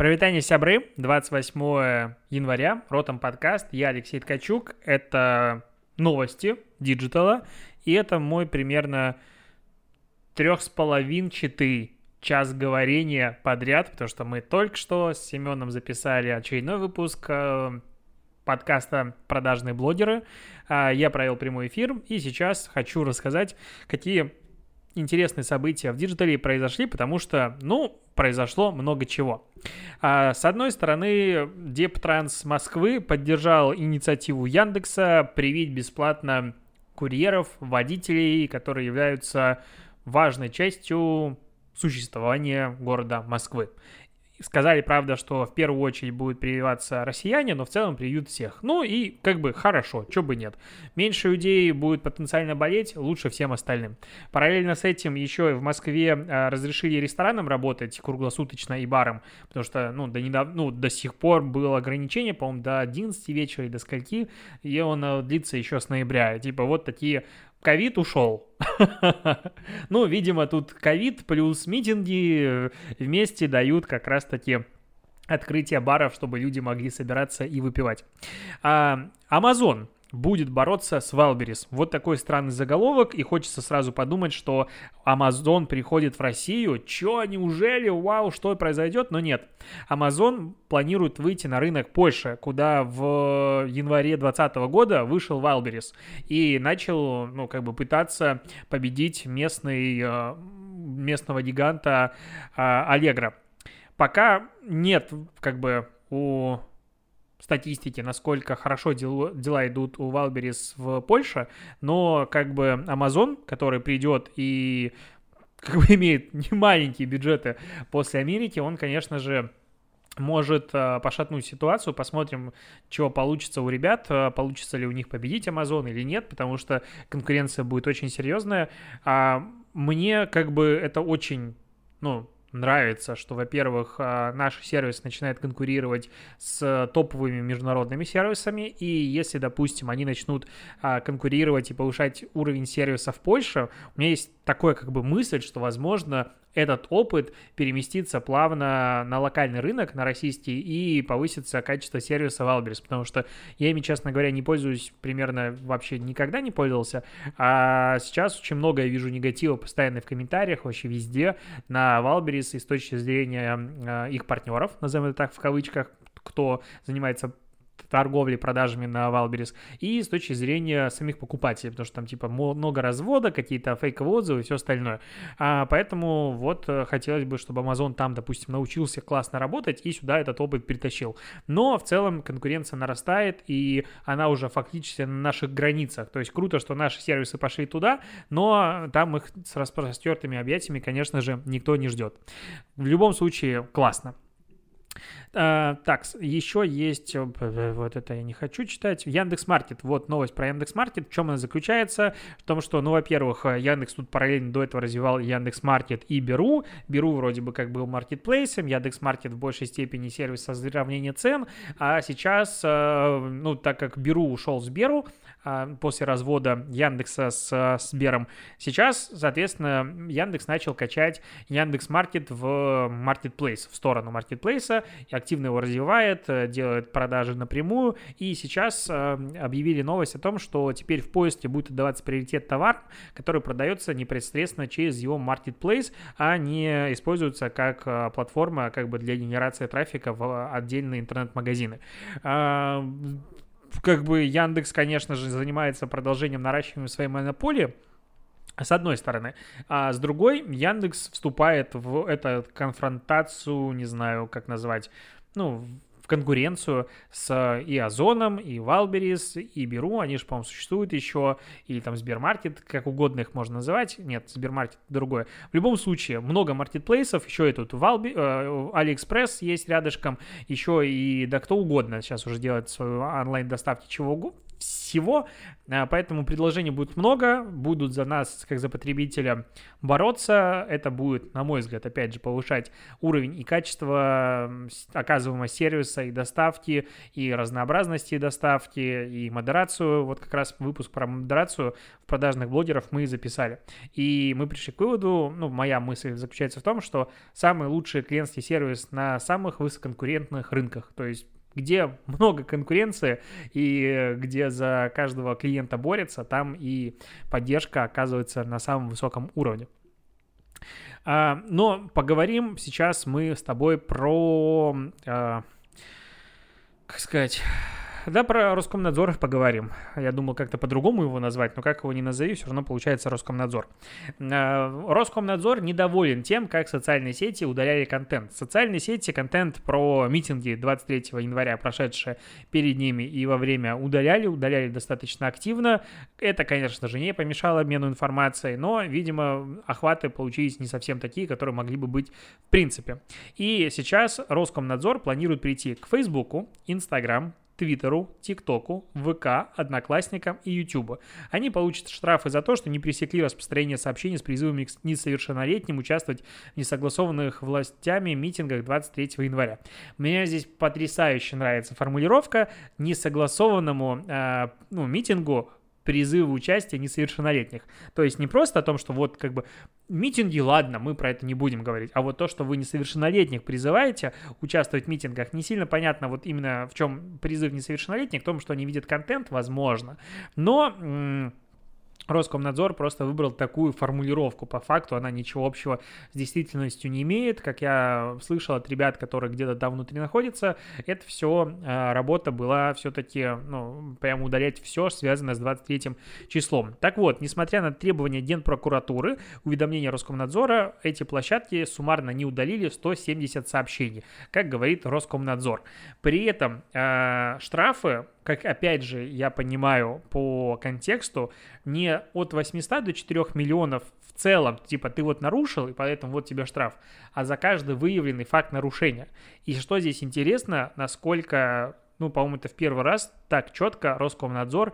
Прывітанне сябры, 28 января, Ротом подкаст, я Алексей Ткачук, это новости диджитала, и это мой примерно трех с половинчатый час говорения подряд, потому что мы только что с Семеном записали очередной выпуск э, подкаста «Продажные блогеры». А, я провел прямой эфир, и сейчас хочу рассказать, какие интересные события в диджитале произошли, потому что, ну, произошло много чего. А, с одной стороны, Дептранс Москвы поддержал инициативу Яндекса привить бесплатно курьеров, водителей, которые являются важной частью существования города Москвы. Сказали, правда, что в первую очередь будут прививаться россияне, но в целом привьют всех. Ну и как бы хорошо, чё бы нет. Меньше людей будет потенциально болеть, лучше всем остальным. Параллельно с этим еще в Москве а, разрешили ресторанам работать круглосуточно и барам, потому что, ну, до, недав... ну, до сих пор было ограничение, по-моему, до 11 вечера и до скольки, и он а, длится еще с ноября. Типа вот такие ковид ушел. ну, видимо, тут ковид плюс митинги э, вместе дают как раз-таки открытие баров, чтобы люди могли собираться и выпивать. А, будет бороться с Валберис. Вот такой странный заголовок, и хочется сразу подумать, что Amazon приходит в Россию. Чё, неужели? Вау, что произойдет? Но нет. Amazon планирует выйти на рынок Польши, куда в январе 2020 года вышел Wildberries и начал, ну, как бы пытаться победить местный, э, местного гиганта Allegro. Пока нет, как бы, у статистики, насколько хорошо дел, дела идут у Wildberries в Польше, но как бы Amazon, который придет и как бы имеет немаленькие бюджеты после Америки, он, конечно же, может э, пошатнуть ситуацию. Посмотрим, чего получится у ребят, э, получится ли у них победить Amazon или нет, потому что конкуренция будет очень серьезная. А мне как бы это очень, ну, нравится, что, во-первых, а, наш сервис начинает конкурировать с топовыми международными сервисами, и если, допустим, они начнут а, конкурировать и повышать уровень сервиса в Польше, у меня есть такое как бы мысль, что, возможно, этот опыт переместится плавно на локальный рынок, на российский, и повысится качество сервиса Wildberries, потому что я ими, честно говоря, не пользуюсь примерно вообще никогда не пользовался, а сейчас очень много я вижу негатива постоянно в комментариях, вообще везде на Wildberries и с точки зрения э, их партнеров, назовем это так в кавычках, кто занимается торговли, продажами на Валберис, и с точки зрения самих покупателей, потому что там типа много развода, какие-то фейковые отзывы и все остальное. А, поэтому вот э, хотелось бы, чтобы Amazon там, допустим, научился классно работать и сюда этот опыт притащил. Но в целом конкуренция нарастает, и она уже фактически на наших границах. То есть круто, что наши сервисы пошли туда, но там их с распростертыми объятиями, конечно же, никто не ждет. В любом случае, классно. А, так, еще есть, э, вот это я не хочу читать, Яндекс Маркет. Вот новость про Яндекс Маркет. В чем она заключается? В том, что, ну, во-первых, э, Яндекс тут параллельно до этого развивал Яндекс Маркет и Беру. Беру вроде бы как был маркетплейсом, Яндекс Маркет в большей степени сервис сравнения цен, а сейчас, э, ну, так как Беру ушел с Беру, после развода Яндекса с Сбером. Сейчас, соответственно, Яндекс начал качать Яндекс Маркет в Marketplace, в сторону Marketplace, и активно его развивает, э, делает продажи напрямую, и сейчас э, объявили новость о том, что теперь в поиске будет отдаваться приоритет товар, который продается непосредственно через его Marketplace, а не используется как э, платформа как бы для генерации трафика в отдельные интернет-магазины а, как бы Яндекс, конечно же, занимается продолжением наращивания своей монополии, с одной стороны. А с другой, Яндекс вступает в эту конфронтацию, не знаю, как назвать, ну, конкуренцию с и Озоном, и Wildberries, и Беру, они же, по-моему, существуют еще, или там Сбермаркет, как угодно их можно называть, нет, Сбермаркет другое. В любом случае, много маркетплейсов, еще и тут Валби, э, Алиэкспресс есть рядышком, еще и да кто угодно сейчас уже делает свою онлайн-доставки чего угодно, всего, а, поэтому предложений будет много, будут за нас, как за потребителя, бороться. Это будет, на мой взгляд, опять же, повышать уровень и качество оказываемого сервиса и доставки, и разнообразности доставки, и модерацию. Вот как раз выпуск про модерацию в продажных блогеров мы записали. И мы пришли к выводу, ну, моя мысль заключается в том, что самый лучший клиентский сервис на самых высококонкурентных рынках, то есть где много конкуренции и где за каждого клиента борется, там и поддержка оказывается на самом высоком уровне. А, но поговорим сейчас мы с тобой про, а, как сказать, да, про Роскомнадзор поговорим. Я думал как-то по-другому его назвать, но как его не назови, все равно получается Роскомнадзор. Э, Роскомнадзор недоволен тем, как социальные сети удаляли контент. Социальные сети контент про митинги 23 января, прошедшие перед ними и во время удаляли, удаляли достаточно активно. Это, конечно же, не помешало обмену информацией, но, видимо, охваты получились не совсем такие, которые могли бы быть в принципе. И сейчас Роскомнадзор планирует прийти к Фейсбуку, Инстаграм, Твиттеру, ТикТоку, ВК, Одноклассникам и Ютубу. Они получат штрафы за то, что не пресекли распространение сообщений с призывами к несовершеннолетним участвовать в несогласованных властями митингах 23 января. Мне здесь потрясающе нравится формулировка несогласованному э, ну, митингу призывы участия несовершеннолетних. То есть не просто о том, что вот как бы митинги, ладно, мы про это не будем говорить, а вот то, что вы несовершеннолетних призываете участвовать в митингах, не сильно понятно вот именно в чем призыв несовершеннолетних, в том, что они видят контент, возможно. Но Роскомнадзор просто выбрал такую формулировку. По факту она ничего общего с действительностью не имеет. Как я слышал от ребят, которые где-то там внутри находятся, это все а, работа была все-таки, ну, прямо удалять все, связанное с 23 числом. Так вот, несмотря на требования Генпрокуратуры, уведомления Роскомнадзора, эти площадки суммарно не удалили 170 сообщений, как говорит Роскомнадзор. При этом э, штрафы как опять же я понимаю по контексту, не от 800 до 4 миллионов в целом, типа ты вот нарушил, и поэтому вот тебе штраф, а за каждый выявленный факт нарушения. И что здесь интересно, насколько ну, по-моему, это в первый раз так четко Роскомнадзор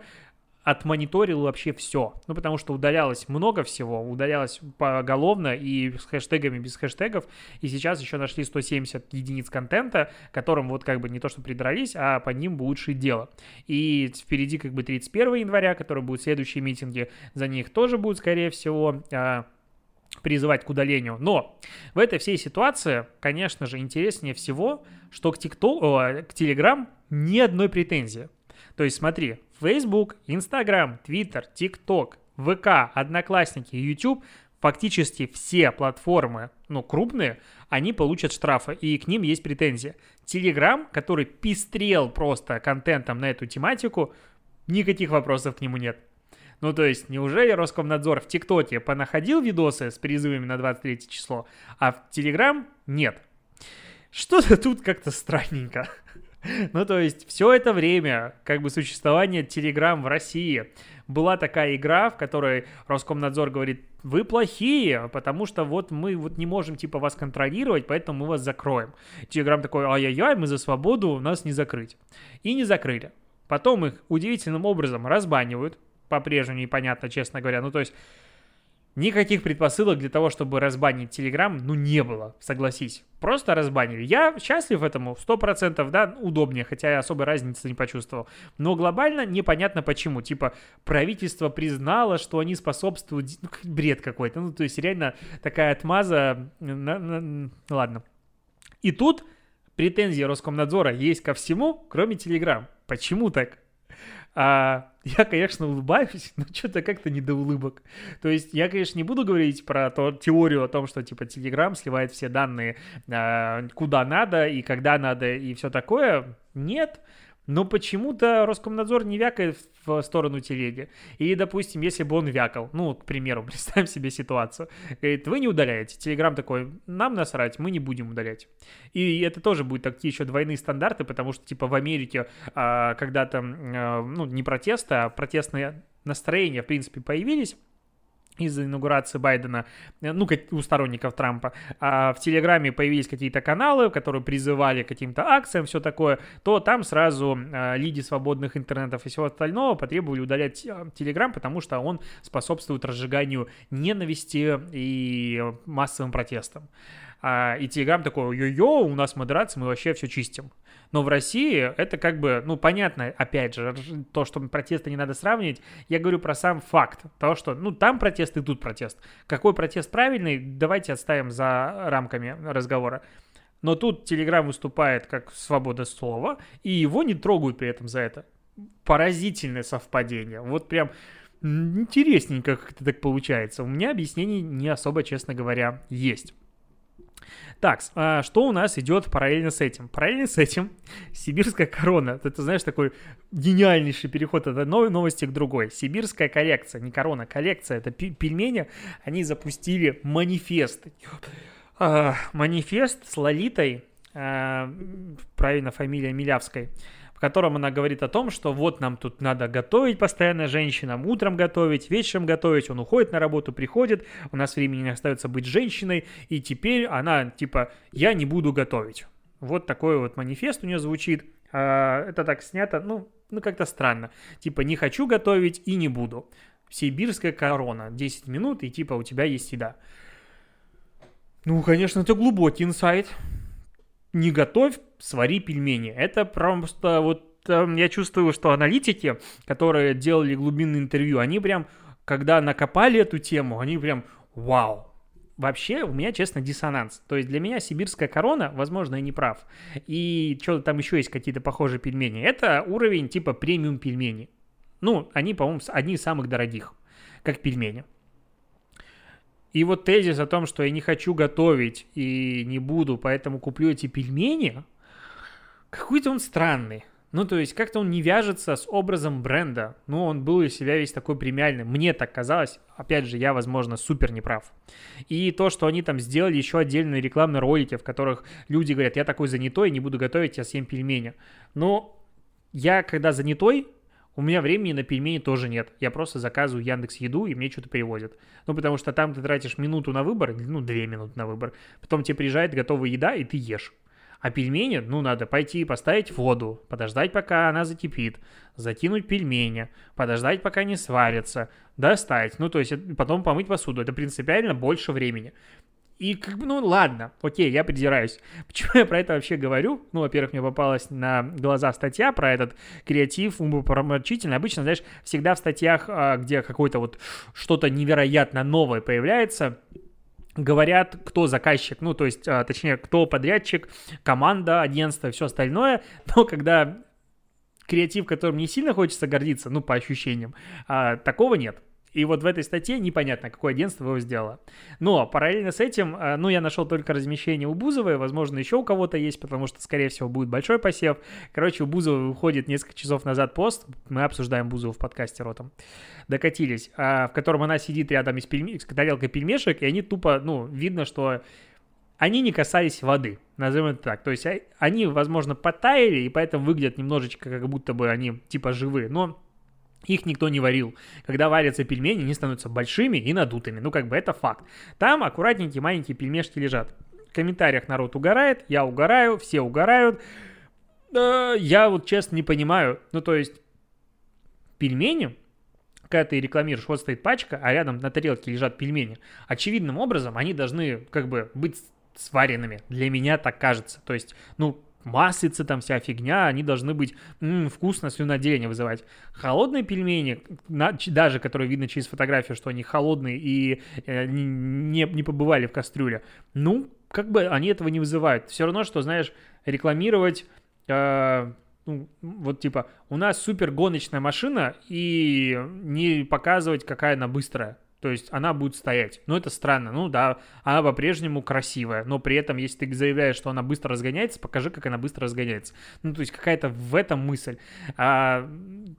отмониторил вообще все. Ну, потому что удалялось много всего, удалялось поголовно и с хэштегами, без хэштегов. И сейчас еще нашли 170 единиц контента, которым вот как бы не то что придрались, а по ним будет шить дело. И впереди как бы 31 января, который будут следующие митинги, за них тоже будут, скорее всего, а, призывать к удалению. Но в этой всей ситуации, конечно же, интереснее всего, что к, TikTok, к Telegram ни одной претензии. То есть смотри, Facebook, Instagram, Twitter, TikTok, ВК, Одноклассники, YouTube, фактически все платформы, ну, крупные, они получат штрафы, и к ним есть претензии. Telegram, который пестрел просто контентом на эту тематику, никаких вопросов к нему нет. Ну, то есть, неужели Роскомнадзор в ТикТоке понаходил видосы с призывами на 23 число, а в Телеграм нет? Что-то тут как-то странненько. Ну, то есть, все это время, как бы, существования Telegram в России была такая игра, в которой Роскомнадзор говорит, вы плохие, потому что вот мы вот не можем, типа, вас контролировать, поэтому мы вас закроем. Telegram такой, ай-яй-яй, мы за свободу, нас не закрыть. И не закрыли. Потом их удивительным образом разбанивают, по-прежнему непонятно, честно говоря. Ну, то есть, Никаких предпосылок для того, чтобы разбанить Telegram, ну, не было, согласись. Просто разбанили. Я счастлив этому, 100%, да, удобнее, хотя я особой разницы не почувствовал. Но глобально непонятно почему. Типа, правительство признало, что они способствуют... Ну, бред какой-то. Ну, то есть, реально такая отмаза... Ладно. И тут претензии Роскомнадзора есть ко всему, кроме Telegram. Почему так? А, я, конечно, улыбаюсь, но что-то как-то не до улыбок. То есть я, конечно, не буду говорить про то, теорию о том, что типа Telegram сливает все данные а, куда надо и когда надо и все такое. Нет. Но почему-то Роскомнадзор не вякает в сторону телеги. И, допустим, если бы он вякал, ну, к примеру, представим себе ситуацию, говорит, вы не удаляете. Телеграм такой, нам насрать, мы не будем удалять. И это тоже будет такие еще двойные стандарты, потому что, типа, в Америке а, когда-то, а, ну, не протесты, а протестные настроения, в принципе, появились, из-за инаугурации Байдена, э, ну, у сторонников Трампа, а в Телеграме появились какие-то каналы, которые призывали к каким-то акциям, все такое, то там сразу а, лиди свободных интернетов и всего остального потребовали удалять а, Телеграм, потому что он способствует разжиганию ненависти и массовым протестам. А, и Телеграм такой, йо-йо, у нас модерация, мы вообще все чистим. Но в России это как бы, ну, понятно, опять же, то, что протесты не надо сравнивать. Я говорю про сам факт того, что, ну, там протест и тут протест. Какой протест правильный, давайте отставим за рамками разговора. Но тут Телеграм выступает как свобода слова, и его не трогают при этом за это. Поразительное совпадение. Вот прям интересненько как это так получается. У меня объяснений не особо, честно говоря, есть. Так, а что у нас идет параллельно с этим? Параллельно с этим сибирская корона. Это, знаешь, такой гениальнейший переход от одной новости к другой. Сибирская коллекция, не корона, коллекция, это пельмени. Они запустили манифест. А, манифест с Лолитой, а, правильно фамилия Милявской в котором она говорит о том, что вот нам тут надо готовить постоянно женщинам, утром готовить, вечером готовить, он уходит на работу, приходит, у нас времени не остается быть женщиной, и теперь она типа «я не буду готовить». Вот такой вот манифест у нее звучит. А, это так снято, ну, ну как-то странно. Типа «не хочу готовить и не буду». Сибирская корона, 10 минут, и типа у тебя есть еда. Ну, конечно, это глубокий инсайт не готовь, свари пельмени. Это просто вот э, я чувствую, что аналитики, которые делали глубинное интервью, они прям, когда накопали эту тему, они прям вау. Вообще, у меня, честно, диссонанс. То есть для меня сибирская корона, возможно, я не прав. И что-то там еще есть какие-то похожие пельмени. Это уровень типа премиум пельмени. Ну, они, по-моему, одни из самых дорогих, как пельмени. И вот тезис о том, что я не хочу готовить и не буду, поэтому куплю эти пельмени, какой-то он странный. Ну, то есть как-то он не вяжется с образом бренда. Ну, он был из себя весь такой премиальный. Мне так казалось. Опять же, я, возможно, супер неправ. И то, что они там сделали еще отдельные рекламные ролики, в которых люди говорят, я такой занятой, не буду готовить, я съем пельмени. Но я, когда занятой, у меня времени на пельмени тоже нет. Я просто заказываю Яндекс Еду, и мне что-то привозят. Ну, потому что там ты тратишь минуту на выбор, ну, две минуты на выбор. Потом тебе приезжает готовая еда, и ты ешь. А пельмени, ну, надо пойти поставить воду, подождать, пока она закипит, закинуть пельмени, подождать, пока не сварится, достать. Ну, то есть потом помыть посуду. Это принципиально больше времени. И как бы, ну ладно, окей, я придираюсь. Почему я про это вообще говорю? Ну, во-первых, мне попалась на глаза статья про этот креатив умопромочительный. Обычно, знаешь, всегда в статьях, а, где какое-то вот что-то невероятно новое появляется, говорят, кто заказчик, ну, то есть, а, точнее, кто подрядчик, команда, агентство все остальное. Но когда креатив, которым не сильно хочется гордиться, ну, по ощущениям, а, такого нет. И вот в этой статье непонятно, какое агентство его сделало. Но параллельно с этим, э, ну, я нашел только размещение у Бузовой, возможно, еще у кого-то есть, потому что, скорее всего, будет большой посев. Короче, у Бузовой выходит несколько часов назад пост, мы обсуждаем Бузову в подкасте ротом, докатились, а, в котором она сидит рядом с, пельме... с тарелкой пельмешек, и они тупо, ну, видно, что они не касались воды, назовем это так. То есть а, они, возможно, потаяли, и поэтому выглядят немножечко, как будто бы они типа живые, но их никто не варил. Когда варятся пельмени, они становятся большими и надутыми. Ну, как бы это факт. Там аккуратненькие маленькие пельмешки лежат. В комментариях народ угорает, я угораю, все угорают. Я вот честно не понимаю. Ну, то есть, пельмени, когда ты рекламируешь, вот стоит пачка, а рядом на тарелке лежат пельмени, очевидным образом они должны как бы быть сваренными. Для меня так кажется. То есть, ну, маслица там вся фигня, они должны быть м-м, вкусно, слюноотделение вызывать. Холодные пельмени, даже которые видно через фотографию, что они холодные и э, не, не побывали в кастрюле, ну, как бы они этого не вызывают. Все равно, что, знаешь, рекламировать... Э, ну, вот типа, у нас супер гоночная машина, и не показывать, какая она быстрая. То есть она будет стоять. Ну, это странно. Ну, да, она по-прежнему красивая. Но при этом, если ты заявляешь, что она быстро разгоняется, покажи, как она быстро разгоняется. Ну, то есть какая-то в этом мысль. А,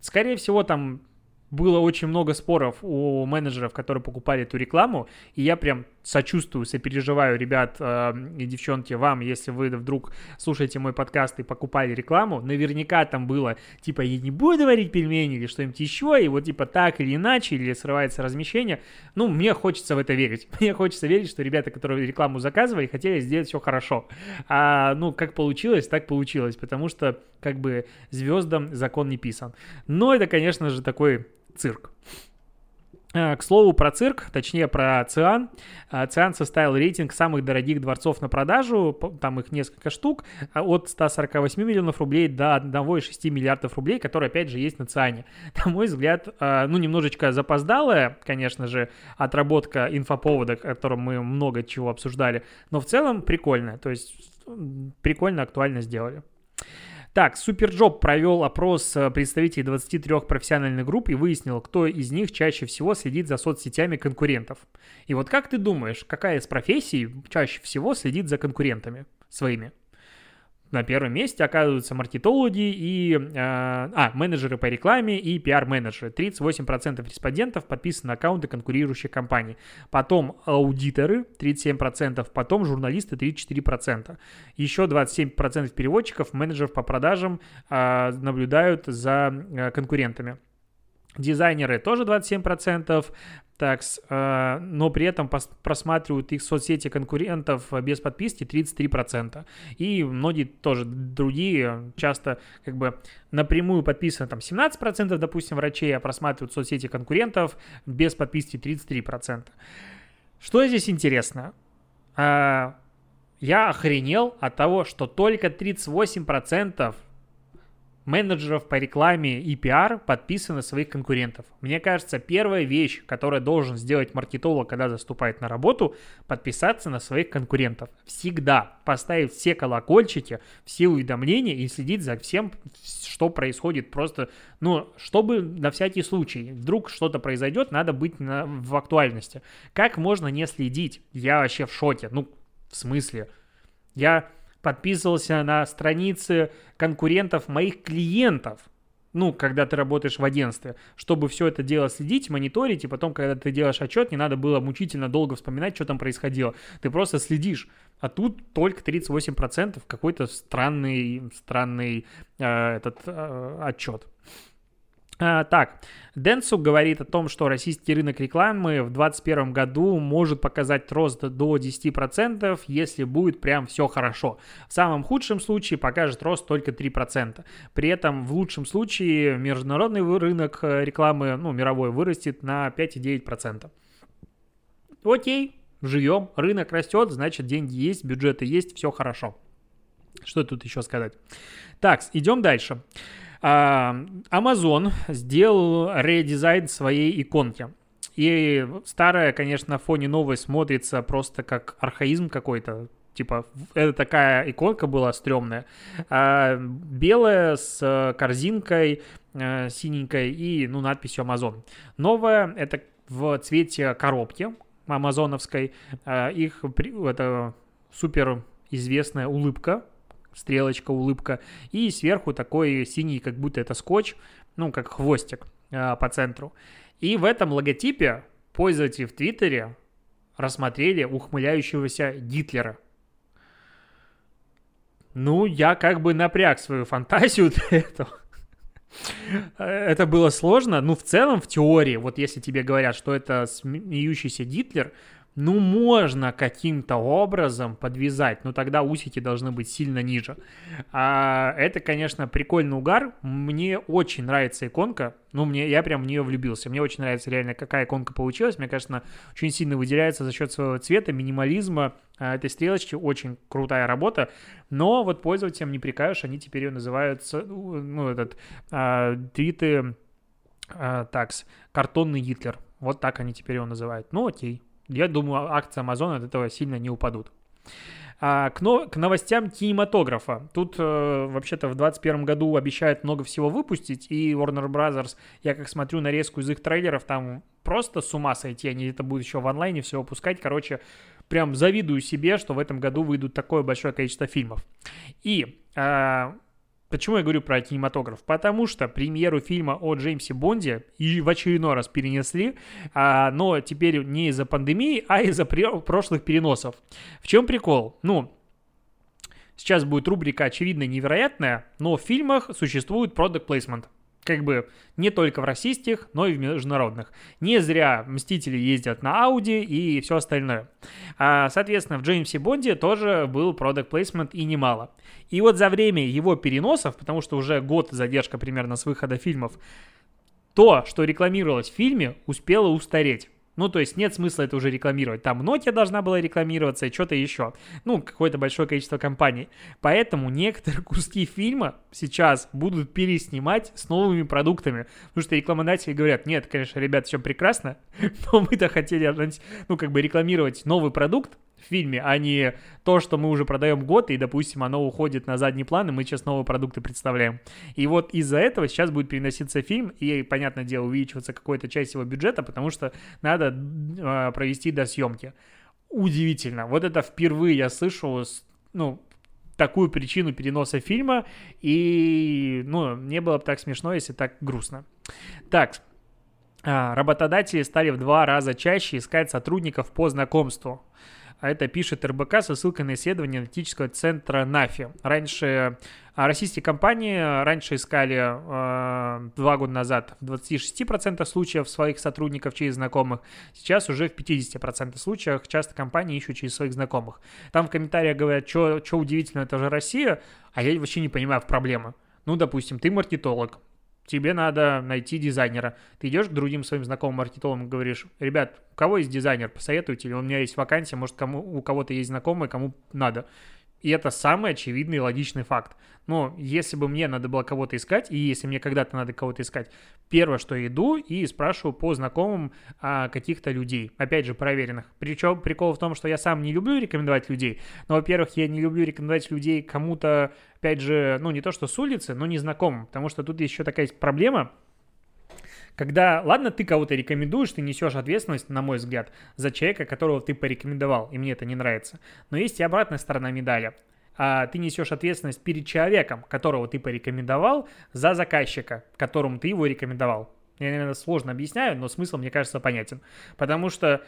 скорее всего, там было очень много споров у менеджеров, которые покупали эту рекламу, и я прям сочувствую, сопереживаю, ребят э, и девчонки, вам, если вы вдруг слушаете мой подкаст и покупали рекламу, наверняка там было, типа, я не буду варить пельмени или что-нибудь еще, и вот, типа, так или иначе, или срывается размещение. Ну, мне хочется в это верить. Мне хочется верить, что ребята, которые рекламу заказывали, хотели сделать все хорошо. А, ну, как получилось, так получилось, потому что, как бы, звездам закон не писан. Но это, конечно же, такой цирк. Э, к слову про цирк, точнее про Циан. Э, Циан составил рейтинг самых дорогих дворцов на продажу, там их несколько штук, э, от 148 миллионов рублей до 1,6 миллиардов рублей, которые, опять же, есть на Циане. На мой взгляд, ну, немножечко запоздалая, конечно же, отработка инфоповода, о котором мы много чего обсуждали, но в целом прикольно, то есть прикольно, актуально сделали. Так, SuperJob провел опрос э, представителей 23 профессиональных групп и выяснил, кто из них чаще всего следит за соцсетями конкурентов. И вот как ты думаешь, какая из профессий чаще всего следит за конкурентами своими? На первом месте оказываются маркетологи и... Э, а, менеджеры по рекламе и пиар-менеджеры. 38% респондентов подписаны на аккаунты конкурирующих компаний. Потом аудиторы 37%, потом журналисты 34%. Еще 27% переводчиков, менеджеров по продажам э, наблюдают за э, конкурентами. Дизайнеры тоже 27%, так, э, но при этом просматривают их соцсети конкурентов без подписки 33%. И многие тоже другие часто как бы напрямую подписаны там 17%, допустим, врачей, а просматривают соцсети конкурентов без подписки 33%. Что здесь интересно? Э, я охренел от того, что только 38% менеджеров по рекламе и пиар подписаны на своих конкурентов. Мне кажется, первая вещь, которую должен сделать маркетолог, когда заступает на работу, подписаться на своих конкурентов. Всегда поставить все колокольчики, все уведомления и следить за всем, что происходит. Просто, ну, чтобы на всякий случай, вдруг что-то произойдет, надо быть на, в актуальности. Как можно не следить? Я вообще в шоке. Ну, в смысле? Я подписывался на страницы конкурентов моих клиентов. Ну, когда ты работаешь в агентстве, чтобы все это дело следить, мониторить, и потом, когда ты делаешь отчет, не надо было мучительно долго вспоминать, что там происходило. Ты просто следишь. А тут только 38% какой-то странный, странный э, этот э, отчет. А, так, Денсу говорит о том, что российский рынок рекламы в 2021 году может показать рост до 10%, если будет прям все хорошо. В самом худшем случае покажет рост только 3%. При этом в лучшем случае международный рынок э, рекламы, ну, мировой, вырастет на 5,9%. Окей, живем, рынок растет, значит деньги есть, бюджеты есть, все хорошо. Что тут еще сказать? Так, идем дальше. Дальше. А, Amazon сделал редизайн своей иконки. И старая, конечно, на фоне новой смотрится просто как архаизм какой-то. Типа, это такая иконка была стрёмная. А, белая с корзинкой а, синенькой и, ну, надписью Amazon. Новая, это в цвете коробки амазоновской. А, их, это супер известная улыбка стрелочка, улыбка, и сверху такой синий, как будто это скотч, ну, как хвостик э, по центру. И в этом логотипе пользователи в Твиттере рассмотрели ухмыляющегося Гитлера. Ну, я как бы напряг свою фантазию для этого. Это было сложно, ну, в целом, в теории, вот если тебе говорят, что это смеющийся Гитлер, ну, можно каким-то образом подвязать, но тогда усики должны быть сильно ниже. А, это, конечно, прикольный угар. Мне очень нравится иконка. Ну, мне, я прям в нее влюбился. Мне очень нравится реально, какая иконка получилась. Мне, кажется, очень сильно выделяется за счет своего цвета, минимализма а, этой стрелочки. Очень крутая работа. Но вот пользователям не прикажешь, они теперь ее называют, ну, этот, а, твиты, а, такс, картонный Гитлер. Вот так они теперь его называют. Ну, окей я думаю, акции Amazon от этого сильно не упадут. А, к, но, к новостям кинематографа. Тут э, вообще-то в 2021 году обещают много всего выпустить, и Warner Brothers, я как смотрю нарезку из их трейлеров, там просто с ума сойти, они это будут еще в онлайне все выпускать. Короче, прям завидую себе, что в этом году выйдут такое большое количество фильмов. И э, Почему я говорю про кинематограф? Потому что премьеру фильма о Джеймсе Бонде и в очередной раз перенесли, а, но теперь не из-за пандемии, а из-за прошлых переносов. В чем прикол? Ну, сейчас будет рубрика «Очевидно невероятная», но в фильмах существует product placement как бы не только в российских, но и в международных. Не зря Мстители ездят на Audi и все остальное. А, соответственно, в Джеймсе Бонде тоже был product placement и немало. И вот за время его переносов, потому что уже год задержка примерно с выхода фильмов, то, что рекламировалось в фильме, успело устареть. Ну, то есть нет смысла это уже рекламировать. Там Nokia должна была рекламироваться и что-то еще. Ну, какое-то большое количество компаний. Поэтому некоторые куски фильма сейчас будут переснимать с новыми продуктами. Потому что рекламодатели говорят, нет, конечно, ребят, все прекрасно, но мы-то хотели, ну, как бы рекламировать новый продукт, в фильме, а не то, что мы уже продаем год, и, допустим, оно уходит на задний план, и мы сейчас новые продукты представляем. И вот из-за этого сейчас будет переноситься фильм, и, понятное дело, увеличиваться какая-то часть его бюджета, потому что надо э, провести до съемки. Удивительно. Вот это впервые я слышу, ну, такую причину переноса фильма, и, ну, не было бы так смешно, если так грустно. Так, а, работодатели стали в два раза чаще искать сотрудников по знакомству а это пишет РБК со ссылкой на исследование аналитического центра НАФИ. Раньше а, российские компании раньше искали э, два года назад в 26% случаев своих сотрудников через знакомых, сейчас уже в 50% случаев часто компании ищут через своих знакомых. Там в комментариях говорят, что удивительно, это же Россия, а я вообще не понимаю в проблемы. Ну, допустим, ты маркетолог, тебе надо найти дизайнера. Ты идешь к другим своим знакомым маркетологам и говоришь, ребят, у кого есть дизайнер, посоветуйте, у меня есть вакансия, может, кому, у кого-то есть знакомый, кому надо. И это самый очевидный и логичный факт. Но если бы мне надо было кого-то искать, и если мне когда-то надо кого-то искать, первое, что я иду и спрашиваю по знакомым а, каких-то людей, опять же, проверенных. Причем прикол в том, что я сам не люблю рекомендовать людей, но, во-первых, я не люблю рекомендовать людей кому-то, опять же, ну, не то что с улицы, но незнакомым, потому что тут еще такая есть проблема, когда, ладно, ты кого-то рекомендуешь, ты несешь ответственность, на мой взгляд, за человека, которого ты порекомендовал, и мне это не нравится. Но есть и обратная сторона медали. А ты несешь ответственность перед человеком, которого ты порекомендовал, за заказчика, которому ты его рекомендовал. Я, наверное, сложно объясняю, но смысл, мне кажется, понятен. Потому что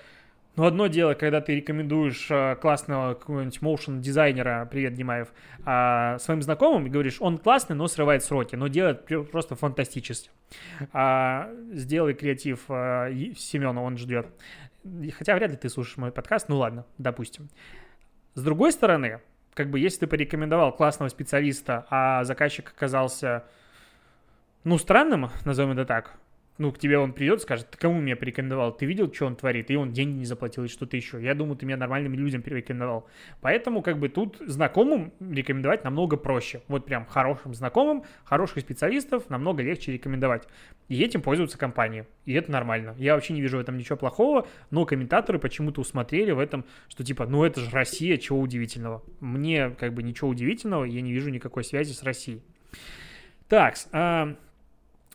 ну, одно дело, когда ты рекомендуешь э, классного какого-нибудь motion дизайнера, привет, Димаев, а, своим знакомым и говоришь, он классный, но срывает сроки, но делает просто фантастически. А, сделай креатив а, Семена, он ждет. Хотя вряд ли ты слушаешь мой подкаст, ну ладно, допустим. С другой стороны, как бы если ты порекомендовал классного специалиста, а заказчик оказался, ну, странным, назовем это так, ну, к тебе он придет, скажет, ты кому меня порекомендовал? Ты видел, что он творит? И он деньги не заплатил, и что-то еще. Я думаю, ты меня нормальным людям порекомендовал. Поэтому, как бы, тут знакомым рекомендовать намного проще. Вот прям хорошим знакомым, хороших специалистов намного легче рекомендовать. И этим пользуются компании. И это нормально. Я вообще не вижу в этом ничего плохого, но комментаторы почему-то усмотрели в этом, что типа, ну это же Россия, чего удивительного. Мне, как бы, ничего удивительного, я не вижу никакой связи с Россией. Так, а,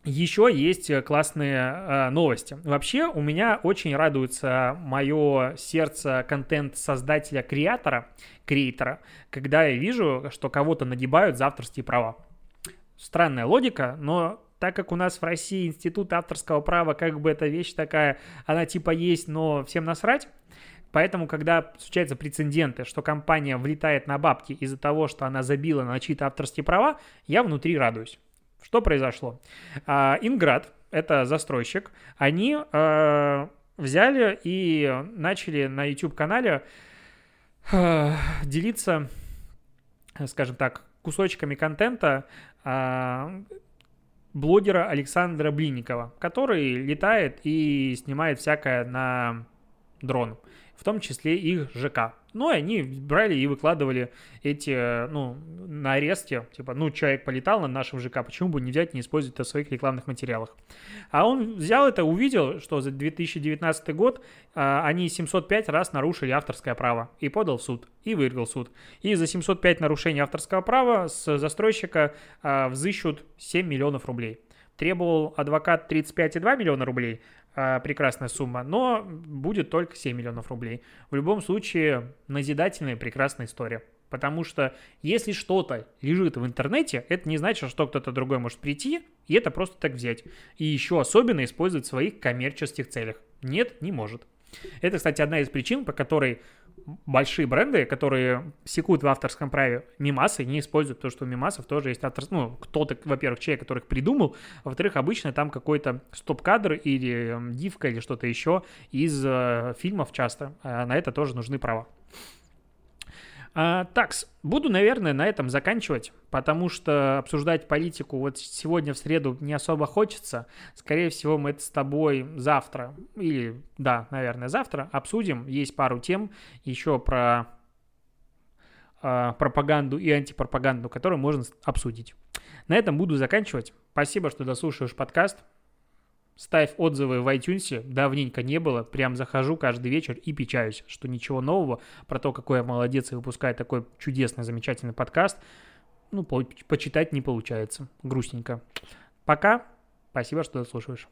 еще есть э, классные э, новости. Вообще, у меня очень радуется мое сердце контент-создателя, креатора, креатора, когда я вижу, что кого-то нагибают за авторские права. Странная логика, но так как у нас в России институт авторского права, как бы эта вещь такая, она типа есть, но всем насрать, Поэтому, когда случаются прецеденты, что компания влетает на бабки из-за того, что она забила на чьи-то авторские права, я внутри радуюсь. Что произошло? А, Инград, это застройщик, они а, взяли и начали на YouTube-канале а, делиться, скажем так, кусочками контента блогера Александра Блинникова, который летает и снимает всякое на дрон, в том числе их ЖК. Ну, и они брали и выкладывали эти, ну, на аресте, типа, ну, человек полетал на нашем ЖК, почему бы не взять, не использовать это в своих рекламных материалах. А он взял это, увидел, что за 2019 год а, они 705 раз нарушили авторское право и подал в суд, и выиграл суд. И за 705 нарушений авторского права с застройщика а, взыщут 7 миллионов рублей требовал адвокат 35,2 миллиона рублей, прекрасная сумма, но будет только 7 миллионов рублей. В любом случае, назидательная прекрасная история. Потому что если что-то лежит в интернете, это не значит, что кто-то другой может прийти и это просто так взять. И еще особенно использовать в своих коммерческих целях. Нет, не может. Это, кстати, одна из причин, по которой большие бренды, которые секут в авторском праве мимасы, не используют то, что у мимасов тоже есть автор... Ну, кто-то, во-первых, человек, который их придумал, а во-вторых, обычно там какой-то стоп-кадр или эм, дивка или что-то еще из э, фильмов часто. А на это тоже нужны права. А, такс, буду, наверное, на этом заканчивать, потому что обсуждать политику вот сегодня в среду не особо хочется. Скорее всего, мы это с тобой завтра, или, да, наверное, завтра обсудим. Есть пару тем еще про э, пропаганду и антипропаганду, которые можно обсудить. На этом буду заканчивать. Спасибо, что дослушаешь подкаст. Ставь отзывы в iTunes, давненько не было, прям захожу каждый вечер и печаюсь, что ничего нового про то, какой я молодец и выпускаю такой чудесный, замечательный подкаст, ну, по почитать не получается, грустненько. Пока, спасибо, что слушаешь.